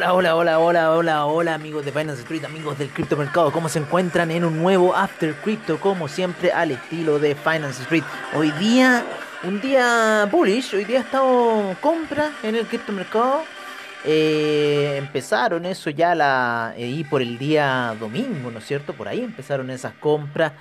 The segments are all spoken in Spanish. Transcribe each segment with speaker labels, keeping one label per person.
Speaker 1: Hola, hola, hola, hola, hola, hola amigos de Finance Street, amigos del criptomercado, ¿cómo se encuentran en un nuevo After Crypto? Como siempre al estilo de Finance Street. Hoy día, un día bullish, hoy día ha estado compra en el criptomercado. Eh, empezaron eso ya la, eh, por el día domingo, ¿no es cierto? Por ahí empezaron esas compras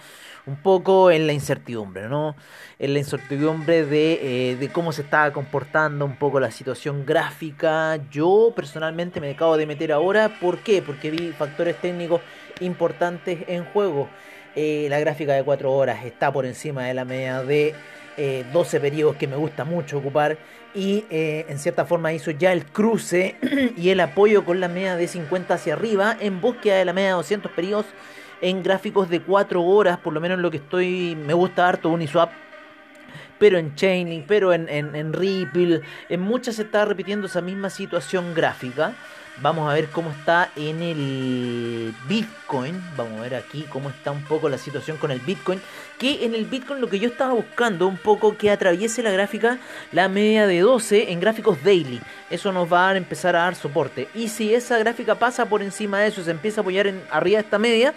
Speaker 1: un poco en la incertidumbre, ¿no? En la incertidumbre de, eh, de, cómo se estaba comportando un poco la situación gráfica. Yo personalmente me acabo de meter ahora. ¿Por qué? Porque vi factores técnicos importantes en juego. Eh, la gráfica de 4 horas está por encima de la media de 12 eh, periodos que me gusta mucho ocupar. Y en cierta forma hizo ya el cruce y el apoyo con la media de 50 hacia arriba en búsqueda de la media de 200 periodos en gráficos de 4 horas, por lo menos lo que estoy, me gusta harto Uniswap, pero en Chainlink, pero en, en, Ripple, en muchas se está repitiendo esa misma situación gráfica. Vamos a ver cómo está en el Bitcoin. Vamos a ver aquí cómo está un poco la situación con el Bitcoin. Que en el Bitcoin lo que yo estaba buscando un poco que atraviese la gráfica la media de 12 en gráficos daily. Eso nos va a empezar a dar soporte. Y si esa gráfica pasa por encima de eso, se empieza a apoyar en, arriba de esta media,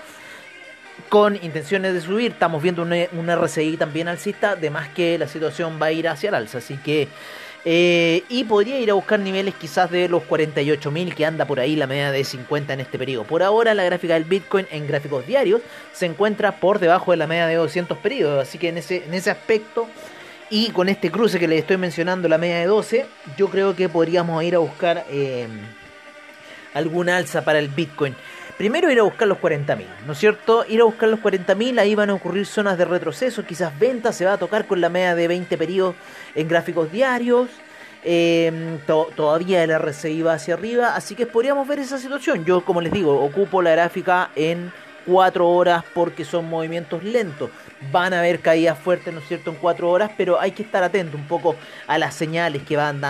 Speaker 1: con intenciones de subir. Estamos viendo un, un RCI también alcista, de más que la situación va a ir hacia el alza. Así que. Eh, y podría ir a buscar niveles quizás de los 48.000 que anda por ahí la media de 50 en este periodo. Por ahora la gráfica del Bitcoin en gráficos diarios se encuentra por debajo de la media de 200 periodos. Así que en ese, en ese aspecto y con este cruce que les estoy mencionando, la media de 12, yo creo que podríamos ir a buscar eh, alguna alza para el Bitcoin. Primero ir a buscar los 40.000, ¿no es cierto? Ir a buscar los 40.000, ahí van a ocurrir zonas de retroceso, quizás ventas, se va a tocar con la media de 20 periodos en gráficos diarios. Em, todavía el RSI va hacia arriba, así que podríamos ver esa situación. Yo, como les digo, ocupo la gráfica en 4 horas porque son movimientos lentos. Van a haber caídas fuertes, ¿no es cierto?, en 4 horas, pero hay que estar atento un poco a las señales que van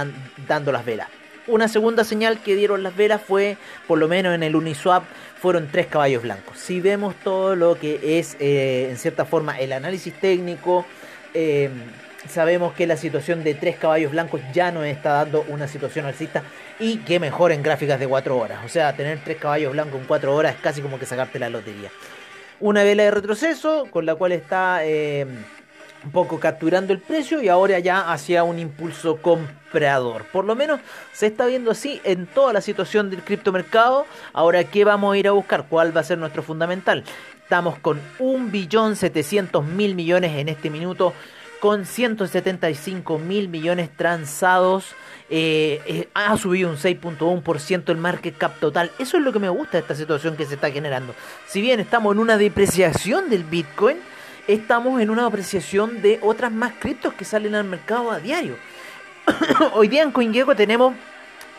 Speaker 1: dando las velas. Una segunda señal que dieron las velas fue, por lo menos en el Uniswap, fueron tres caballos blancos. Si vemos todo lo que es, eh, en cierta forma, el análisis técnico, eh, sabemos que la situación de tres caballos blancos ya no está dando una situación alcista y que mejor en gráficas de cuatro horas. O sea, tener tres caballos blancos en cuatro horas es casi como que sacarte la lotería. Una vela de retroceso con la cual está... Eh, un poco capturando el precio y ahora ya hacia un impulso Por lo menos se está viendo así en toda la situación del criptomercado. Ahora, ¿qué vamos a ir a buscar? ¿Cuál va a ser nuestro fundamental? Estamos con 1.700.000 millones en este minuto, con 175 mil millones transados. Eh, eh, ha subido un 6.1% el market cap total. Eso es lo que me gusta de esta situación que se está generando. Si bien estamos en una depreciación del Bitcoin, estamos en una apreciación de otras más criptos que salen al mercado a diario. Hoy día en CoinGecko tenemos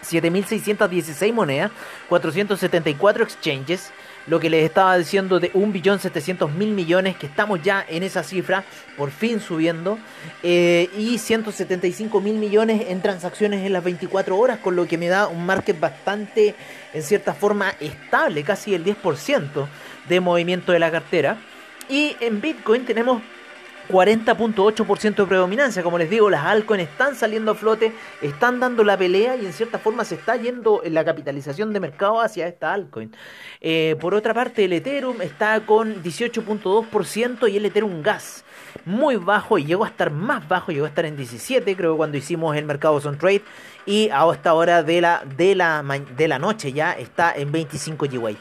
Speaker 1: 7.616 monedas, 474 exchanges, lo que les estaba diciendo de 1.700.000 millones, que estamos ya en esa cifra, por fin subiendo, eh, y 175.000 millones en transacciones en las 24 horas, con lo que me da un market bastante, en cierta forma, estable, casi el 10% de movimiento de la cartera. Y en Bitcoin tenemos 40.8% de predominancia. Como les digo, las altcoins están saliendo a flote, están dando la pelea y en cierta forma se está yendo la capitalización de mercado hacia esta altcoin. Eh, por otra parte, el Ethereum está con 18.2% y el Ethereum Gas muy bajo y llegó a estar más bajo, llegó a estar en 17, creo cuando hicimos el mercado on trade y a esta hora de la, de la, de la noche ya está en 25 GW.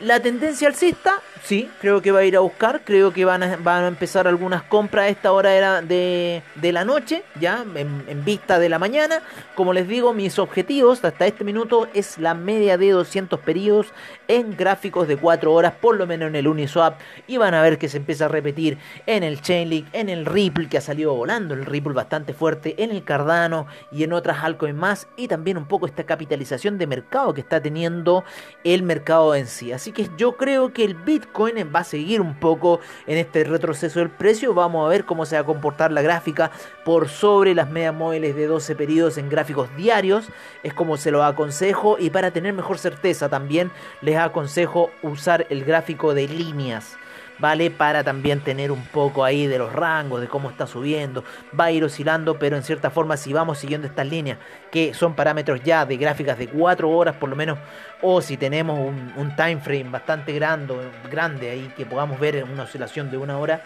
Speaker 1: La tendencia alcista, sí, creo que va a ir a buscar, creo que van a, van a empezar algunas compras a esta hora de, de la noche, ya, en, vista de la mañana. Como les digo, mis objetivos hasta este minuto es la media de 200 periodos en gráficos de 4 horas, por lo menos en el Uniswap, y van a ver que se empieza a repetir en el Chainlink, en el Ripple, que ha salido volando, el Ripple bastante fuerte, en el Cardano y en otras altcoins más, y también un poco esta capitalización de mercado que está teniendo el mercado en sí. Así que yo creo que el Bitcoin va a seguir un poco en este retroceso del precio. Vamos a ver cómo se va a comportar la gráfica por sobre las medias móviles de 12 periodos en gráficos diarios. Es como se lo aconsejo. Y para tener mejor certeza también les aconsejo usar el gráfico de líneas ¿vale? Para también tener un poco ahí de los rangos, de cómo está subiendo, va a ir oscilando, pero en cierta forma si vamos siguiendo estas líneas, que son parámetros ya de gráficas de 4 horas por lo menos, o si tenemos un, time frame bastante grande, grande ahí, que podamos ver una oscilación de una hora,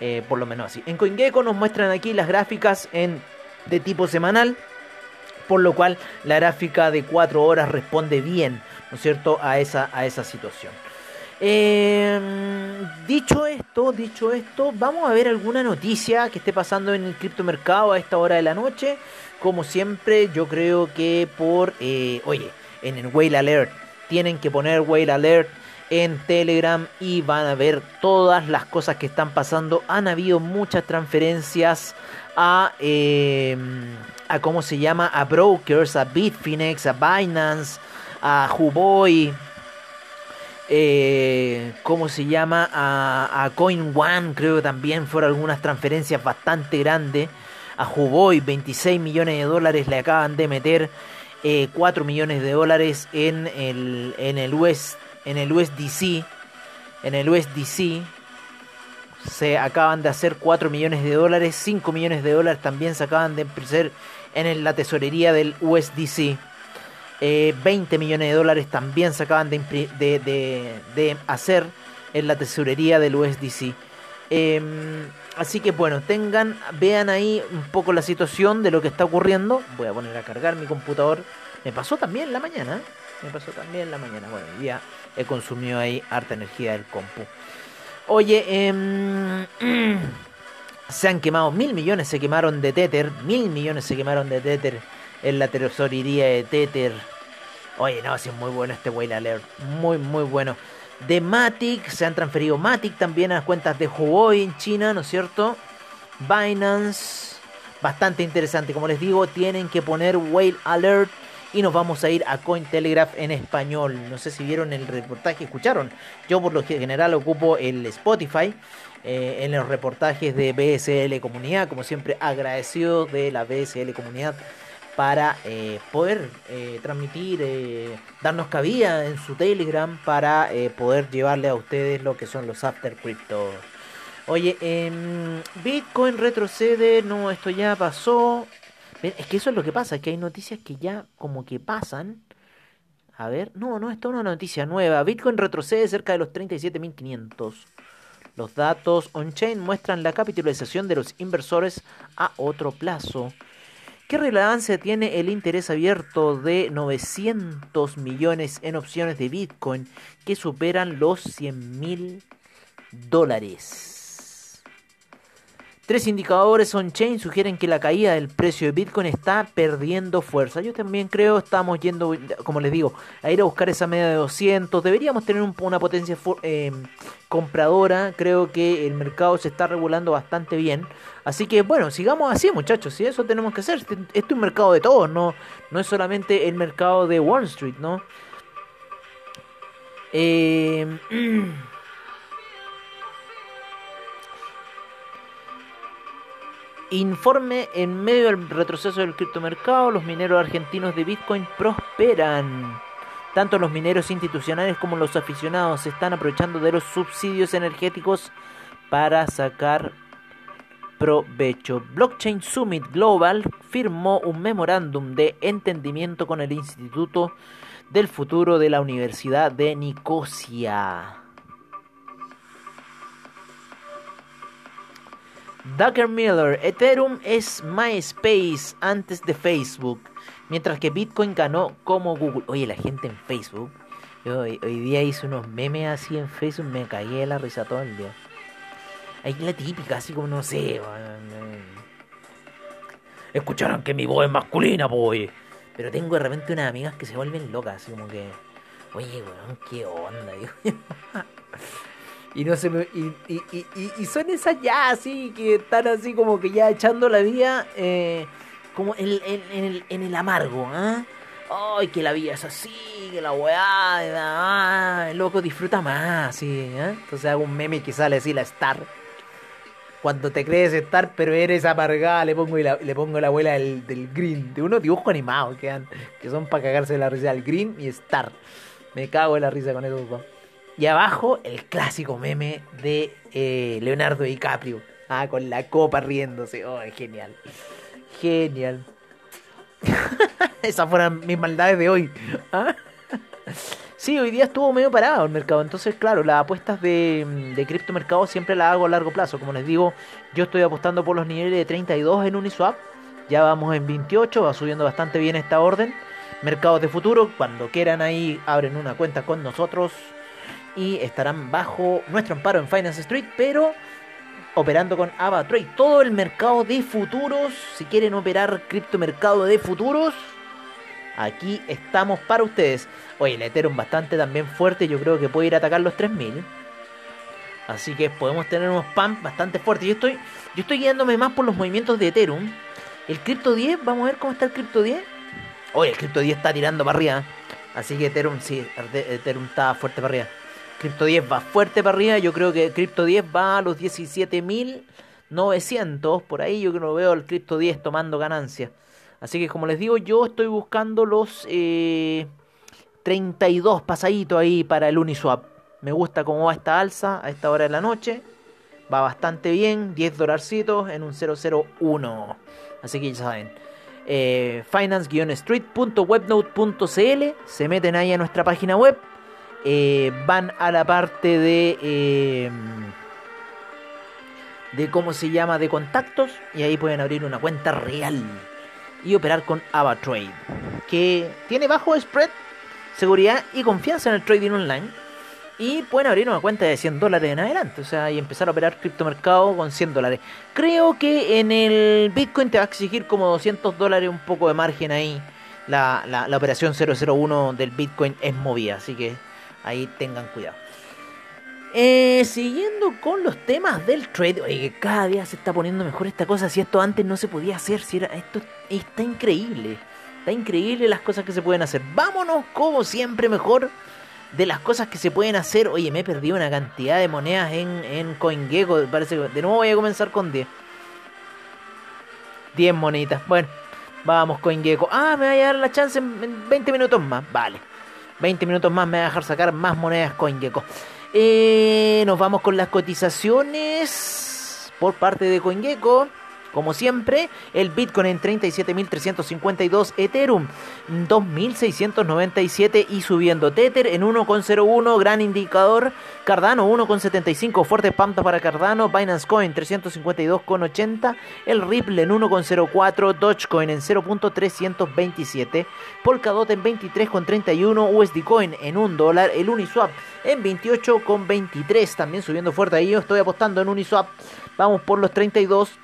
Speaker 1: eh, por lo menos así. En CoinGecko nos muestran aquí las gráficas en, de tipo semanal, por lo cual la gráfica de 4 horas responde bien, ¿no es cierto?, a esa, a esa situación. Em, dicho esto, dicho esto, vamos a ver alguna noticia que esté pasando en el criptomercado a esta hora de la noche. Como siempre, yo creo que por, eh, oye, en el Whale Alert, tienen que poner Whale Alert en Telegram y van a ver todas las cosas que están pasando. Han habido muchas transferencias a, em, a ¿cómo se llama? A brokers, a Bitfinex, a Binance, a Huboy eh, ¿cómo se llama? A, Coin One, creo que también fueron algunas transferencias bastante grandes. A Huboy, 26 millones de dólares le acaban de meter 4 eh, millones de dólares en el, en el, US, en el USDC. En el USDC se acaban de hacer 4 millones de dólares. 5 millones de dólares también se acaban de hacer en la tesorería del USDC. 20 eh, millones de dólares también se acaban de, de, hacer en la tesorería del USDC. Em, así que bueno, tengan, vean ahí un poco la situación de lo que está ocurriendo. Voy a poner a cargar mi computador. Me pasó también en la mañana. ¿eh? Me pasó también en la mañana. Bueno, ya he consumido ahí harta energía del compu. Oye, em, se han quemado mil millones, se quemaron de Tether. Mil millones se quemaron de Tether en la tesorería de Tether. Oye, no, sí es muy bueno este Whale Alert. Muy, muy bueno. De Matic, se han transferido Matic también a las cuentas de Huawei en China, ¿no es cierto? Binance, bastante interesante. Como les digo, tienen que poner Whale Alert y nos vamos a ir a Cointelegraph en español. No sé si vieron el reportaje, escucharon. Yo por lo general ocupo el Spotify eh, en los reportajes de BSL Comunidad, como siempre agradecido de la BSL Comunidad para eh, poder eh, transmitir, eh, darnos cabida en su Telegram para poder llevarle a ustedes lo que son los After Crypto. Oye, em, Bitcoin retrocede, no, esto ya pasó. Es que eso es lo que pasa, que hay noticias que ya como que pasan. A ver, no, no, esto es una noticia nueva. Bitcoin retrocede cerca de los 37.500. Los datos on-chain muestran la capitalización de los inversores a otro plazo. ¿Qué relevancia tiene el interés abierto de 900 millones en opciones de Bitcoin que superan los 100 mil dólares? Tres indicadores on-chain sugieren que la caída del precio de Bitcoin está perdiendo fuerza. Yo también creo, estamos yendo, como les digo, a ir a buscar esa media de 200. Deberíamos tener una potencia em, compradora. Creo que el mercado se está regulando bastante bien. Así que bueno, sigamos así muchachos. Y eso tenemos que hacer. Este, este, es un mercado de todos, no, no es solamente el mercado de Wall Street, ¿no? Eh... Informe en medio del retroceso del criptomercado, los mineros argentinos de Bitcoin prosperan. Tanto los mineros institucionales como los aficionados se están aprovechando de los subsidios energéticos para sacar provecho. Blockchain Summit Global firmó un memorándum de entendimiento con el Instituto del Futuro de la Universidad de Nicosia. Ducker Miller, Ethereum es MySpace antes de Facebook, mientras que Bitcoin ganó como Google. Oye, la gente en Facebook, yo hoy, día hice unos memes así en Facebook, me caí de la risa todo el día. Hay la típica, así como no sé. Escucharon que mi voz es masculina, boy. Pero tengo de repente unas amigas que se vuelven locas, así como que. Oye, weón, qué onda, Y no se me, y, y, y, y, son esas ya así que están así como que ya echando la vida eh, como en, en, el, en el amargo, ¿ah? Ay, que la vida es así, que la weá, ah, loco, disfruta más, sí, ¿eh? Entonces hago un meme que sale así, la Star. Cuando te crees Star, pero eres amargada, le pongo la, le pongo la abuela del, del Green, de unos dibujos animados que, son para cagarse de la risa, el Green y Star. Me cago en la risa con dos. Y abajo el clásico meme de eh, Leonardo DiCaprio. Ah, con la copa riéndose. Oh, genial. Genial. Esas fueron mis maldades de hoy. ¿Ah? Sí, hoy día estuvo medio parado el mercado. Entonces, claro, las apuestas de, de criptomercado siempre las hago a largo plazo. Como les digo, yo estoy apostando por los niveles de 32 en Uniswap. Ya vamos en 28, va subiendo bastante bien esta orden. Mercados de futuro, cuando quieran ahí, abren una cuenta con nosotros y estarán bajo nuestro amparo en Finance Street, pero operando con AvaTrade. Todo el mercado de futuros, si quieren operar criptomercado de futuros, aquí estamos para ustedes. Oye, el Ethereum bastante también fuerte, yo creo que puede ir a atacar los 3000. Así que podemos tener unos PAM bastante fuertes. Yo estoy, yo estoy guiándome más por los movimientos de Ethereum. El Crypto 10, vamos a ver cómo está el Crypto 10. Oye, el Crypto 10 está tirando para arriba. Así que Ethereum, sí, Ethereum está fuerte para arriba. Crypto 10 va fuerte para arriba. Yo creo que Crypto 10 va a los 17.900. Por ahí yo que veo el Crypto 10 tomando ganancia. Así que como les digo, yo estoy buscando los 32 eh, pasaditos ahí para el Uniswap. Me gusta cómo va esta alza a esta hora de la noche. Va bastante bien. 10 dolarcitos en un 001. Así que ya saben. Eh, finance-street.webnote.cl Se meten ahí a nuestra página web eh, van a la parte de eh, de cómo se llama de contactos y ahí pueden abrir una cuenta real y operar con AvaTrade que tiene bajo spread seguridad y confianza en el trading online y pueden abrir una cuenta de 100 dólares en adelante, o sea, y empezar a operar criptomercado con 100 dólares. Creo que en el Bitcoin te va a exigir como 200 dólares, un poco de margen ahí. La, la, la operación 001 del Bitcoin es movida, así que Ahí tengan cuidado. Eh, siguiendo con los temas del trade, oye, cada día se está poniendo mejor esta cosa. Si esto antes no se podía hacer, si era, esto está increíble. Está increíble las cosas que se pueden hacer. Vámonos, como siempre, mejor de las cosas que se pueden hacer. Oye, me he perdido una cantidad de monedas en, en CoinGecko. Parece que de nuevo voy a comenzar con 10. 10 monitas. Bueno, vamos, CoinGecko. Ah, me va a dar la chance en 20 minutos más. Vale. 20 minutos más me va a dejar sacar más monedas CoinGecko. Eh, nos vamos con las cotizaciones por parte de CoinGecko. Como siempre, el Bitcoin en 37.352, Ethereum 2.697 y subiendo. Tether en 1.01, gran indicador. Cardano 1.75, fuerte pampa para Cardano. Binance Coin 352.80. El Ripple en 1.04, Dogecoin en 0.327. Polkadot en 23.31, USD Coin en 1 dólar. El Uniswap en 28.23, también subiendo fuerte ahí. Yo estoy apostando en Uniswap. Vamos por los 32.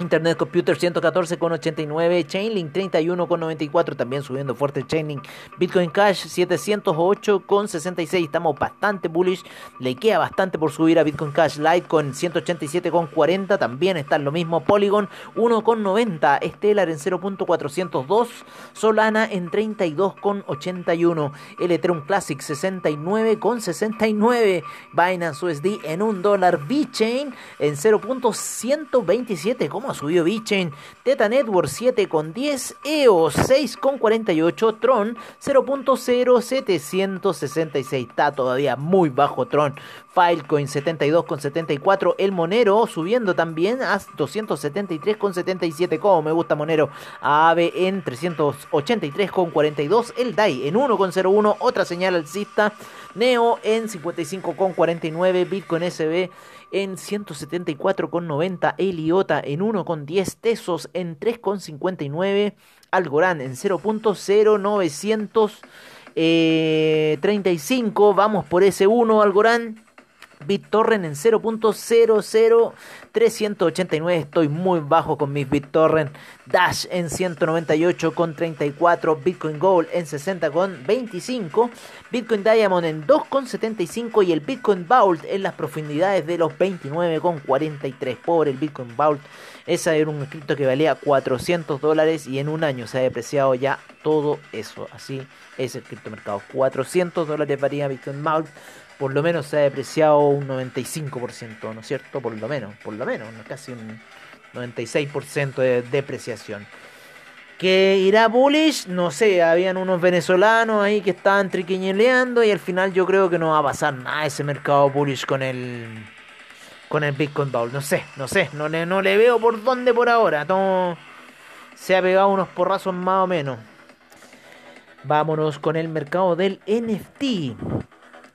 Speaker 1: Internet Computer 114,89, Chainlink 31,94, también subiendo fuerte Chainlink. Bitcoin Cash 708,66, estamos bastante bullish, le queda bastante por subir a Bitcoin Cash. Litecoin 187,40, también está lo mismo. Polygon 1,90, Stellar en 0.402, Solana en 32,81, el Ethereum Classic 69,69, Binance USD en 1 dólar, VeChain en 0.127, ¿cómo subió Bitchain, Teta Network 7,10, EOS 6,48, Tron 0.0766, está todavía muy bajo Tron, Filecoin 72,74, el Monero subiendo también a 273,77, como me gusta Monero, AAVE en 383,42, el DAI en 1,01, otra señal alcista, Neo en 55,49, Bitcoin SB en 174,90, Eliota en 1,10, Tesos en 3,59, Algorand en 0.0935, eh, vamos por ese 1 Algorand. BitTorrent en 0.00389. Estoy muy bajo con mis BitTorrent. Dash en 198,34. Bitcoin Gold en 60,25. Bitcoin Diamond en 2,75. Y el Bitcoin Vault en las profundidades de los 29,43. Pobre el Bitcoin Vault. Esa era un cripto que valía 400 dólares y en un año se ha depreciado ya todo eso. Así es el criptomercado. 400 dólares valía Bitcoin Vault por lo menos se ha depreciado un 95%, ¿no es cierto? Por lo menos, por lo menos, casi un 96% de depreciación. Que irá bullish, no sé, habían unos venezolanos ahí que estaban triquiñeleando y al final yo creo que no va a pasar nada ese mercado bullish con el con el Bitcoin Bowl. No sé, no sé, no le, no le veo por dónde por ahora. Todo se ha pegado unos porrazos más o menos. Vámonos con el mercado del NFT.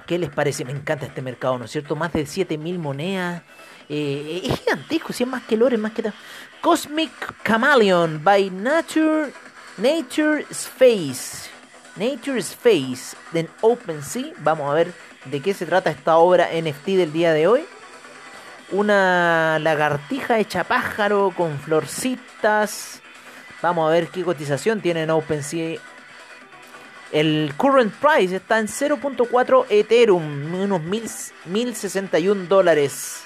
Speaker 1: ¿Qué les parece? Me encanta este mercado, ¿no es cierto? Más de 7000 monedas. Eh, es gigantesco, si es más que lore, más que tal. Cosmic Chameleon by Nature Nature Space. Nature Space en OpenSea. Vamos a ver de qué se trata esta obra NFT del día de hoy. Una lagartija hecha pájaro con florcitas. Vamos a ver qué cotización tiene en OpenSea. El current price está en 0.4 Ethereum, unos 1061 dólares.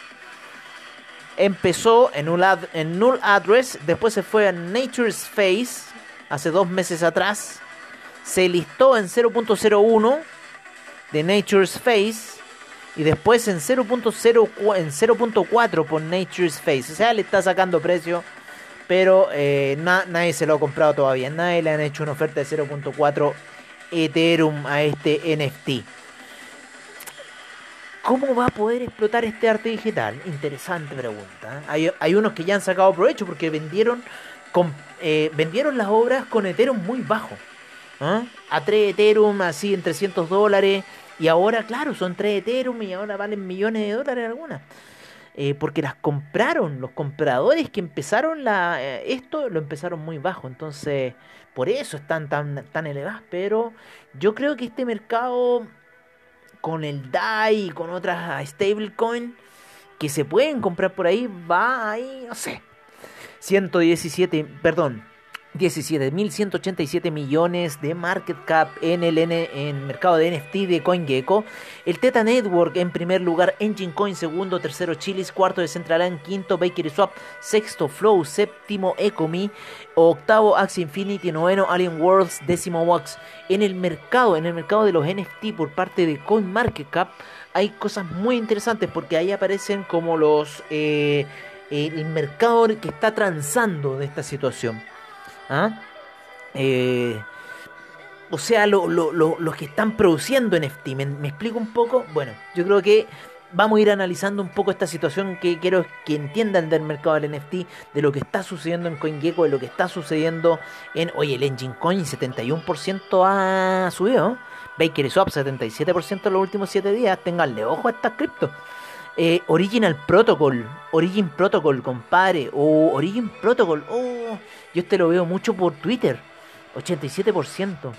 Speaker 1: Empezó en Null, en Null Address, después se fue a Nature's Face hace dos meses atrás, se listó en 0.01 de Nature's Face y después en 0.0 en 0.4 por Nature's Face, o sea, le está sacando precio, pero eh, nadie se lo ha comprado todavía, nadie le han hecho una oferta de 0.4 Ethereum a este NFT. ¿Cómo va a poder explotar este arte digital? Interesante pregunta. ¿eh? Hay, unos que ya han sacado provecho porque vendieron, eh, vendieron las obras con Ethereum muy bajo. ¿eh? A 3 Ethereum, así en 300 dólares. Y ahora, claro, son 3 Ethereum y ahora valen millones de dólares algunas. porque las compraron, los compradores que empezaron esto lo empezaron muy bajo. Entonces, por eso están tan, tan elevadas. Pero yo creo que este mercado con el DAI y con otras stablecoin que se pueden comprar por ahí, va ahí, no sé. 117, perdón, 17.187 millones de market cap en el en mercado de NFT de CoinGecko. El Teta Network en primer lugar, Engine Coin segundo, tercero Chilis, cuarto Decentraland, quinto Bakery Swap, sexto Flow, séptimo Ecomi, octavo Axie Infinity, noveno Alien Worlds, décimo Wax. En el mercado, en el mercado de los NFT por parte de CoinMarketCap hay cosas muy interesantes porque ahí aparecen como los eh, el mercado que está transando de esta situación. ¿Ah? Eh, o sea, los que están produciendo NFT. ¿Me, ¿Me, explico un poco? Bueno, yo creo que vamos a ir analizando un poco esta situación que quiero que entiendan del mercado del NFT, de lo que está sucediendo en CoinGecko, de lo que está sucediendo en... Oye, el Engine Coin 71% ha subido. Baker Swap 77% en los últimos 7 días. Tenganle ojo a estas criptos. Eh, Original Protocol, Origin Protocol, compadre, o Origin Protocol, oh, yo este lo veo mucho por Twitter, 87%.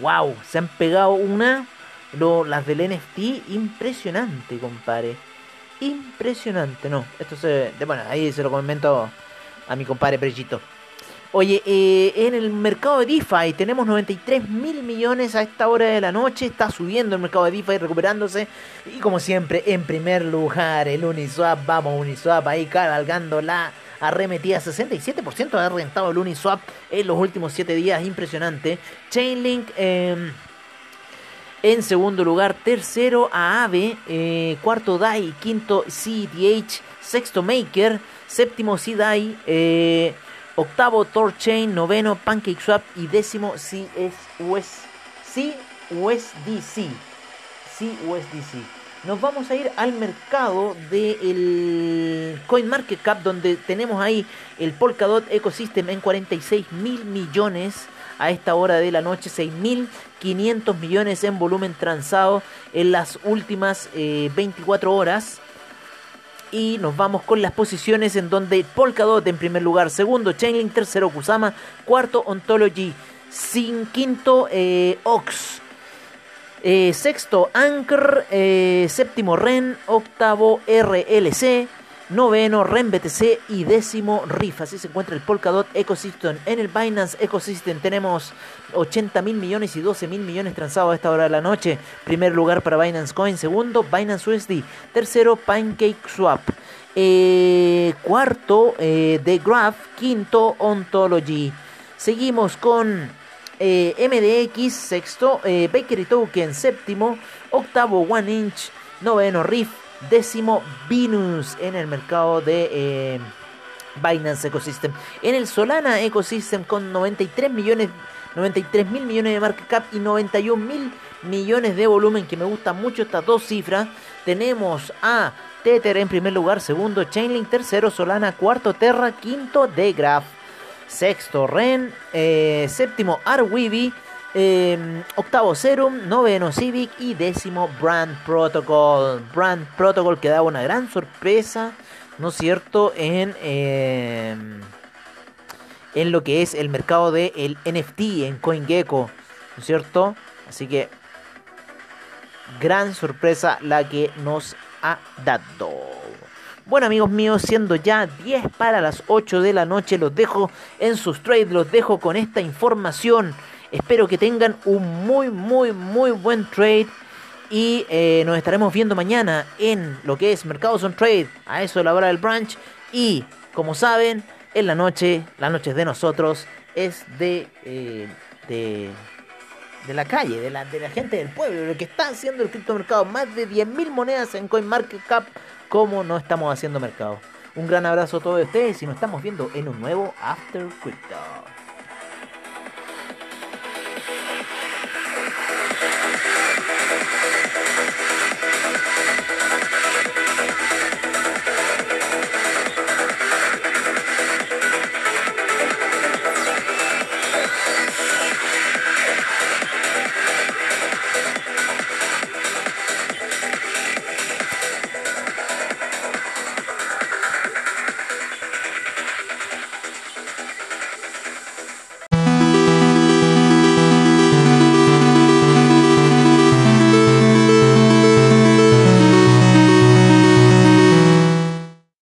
Speaker 1: Wow, se han pegado una, las del NFT, impresionante, compadre. Impresionante, no, esto se, bueno, ahí se lo comento a mi compadre Prechito. Oye, eh, en el mercado de DeFi tenemos 93 mil millones a esta hora de la noche. Está subiendo el mercado de DeFi, recuperándose. Y como siempre, en primer lugar, el Uniswap. Vamos, Uniswap ahí cabalgando la arremetida. 67% ha rentado el Uniswap en los últimos 7 días. Impresionante. Chainlink. Em, en segundo lugar, tercero AAVE, eh, cuarto DAI, quinto CDH, sexto Maker, séptimo CDAI, eh, octavo Torchain, noveno PancakeSwap y décimo CUSDC. CUSDC. Nos vamos a ir al mercado del CoinMarketCap donde tenemos ahí el Polkadot Ecosystem en 46 mil millones a esta hora de la noche, 6.500 millones en volumen transado en las últimas 24 eh, horas. Y nos vamos con las posiciones en donde Polkadot en primer lugar, segundo Chainlink, tercero Kusama, cuarto Ontology, quinto eh, Ox, eh, sexto Anchor, eh, séptimo Ren, octavo RLC, noveno REN BTC y décimo RIF. Así se encuentra el Polkadot Ecosystem. En el Binance Ecosystem tenemos 80 mil millones y 12 mil millones transados a esta hora de la noche. Primer lugar para Binance Coin. Segundo, Binance USD. Tercero, Pancake Swap. Eh, cuarto, eh, The Graph. Quinto, Ontology. Seguimos con eh, MDX. Sexto, Bakery Token. Séptimo, octavo, One Inch. Noveno, Riff décimo Venus en el mercado de Binance Ecosystem. En el Solana Ecosystem con 93 millones 93 mil millones de market cap y 91 mil millones de volumen, que me gustan mucho estas dos cifras. Tenemos a Tether en primer lugar, segundo Chainlink, tercero Solana, cuarto Terra, quinto Degraph, sexto Ren, eh, séptimo Arweeby, eh, octavo Serum, noveno Civic y décimo Brand Protocol. Brand Protocol que da una gran sorpresa, ¿no es cierto?, en... Eh, en lo que es el mercado del el NFT en CoinGecko, ¿no es cierto? Así que gran sorpresa la que nos ha dado. Bueno amigos míos, siendo ya 10 para las 8 de la noche, los dejo en sus trades, los dejo con esta información. Espero que tengan un muy, muy, muy buen trade. Y eh, nos estaremos viendo mañana en lo que es Mercados on Trade, a eso de la hora del branch. Y como saben, en la noche, las noches de nosotros, es de, eh, de, de, la calle, de la, de la gente del pueblo, lo que está haciendo el criptomercado. Más de 10.000 monedas en CoinMarketCap, como no estamos haciendo mercado. Un gran abrazo a todos ustedes y nos estamos viendo en un nuevo After Crypto.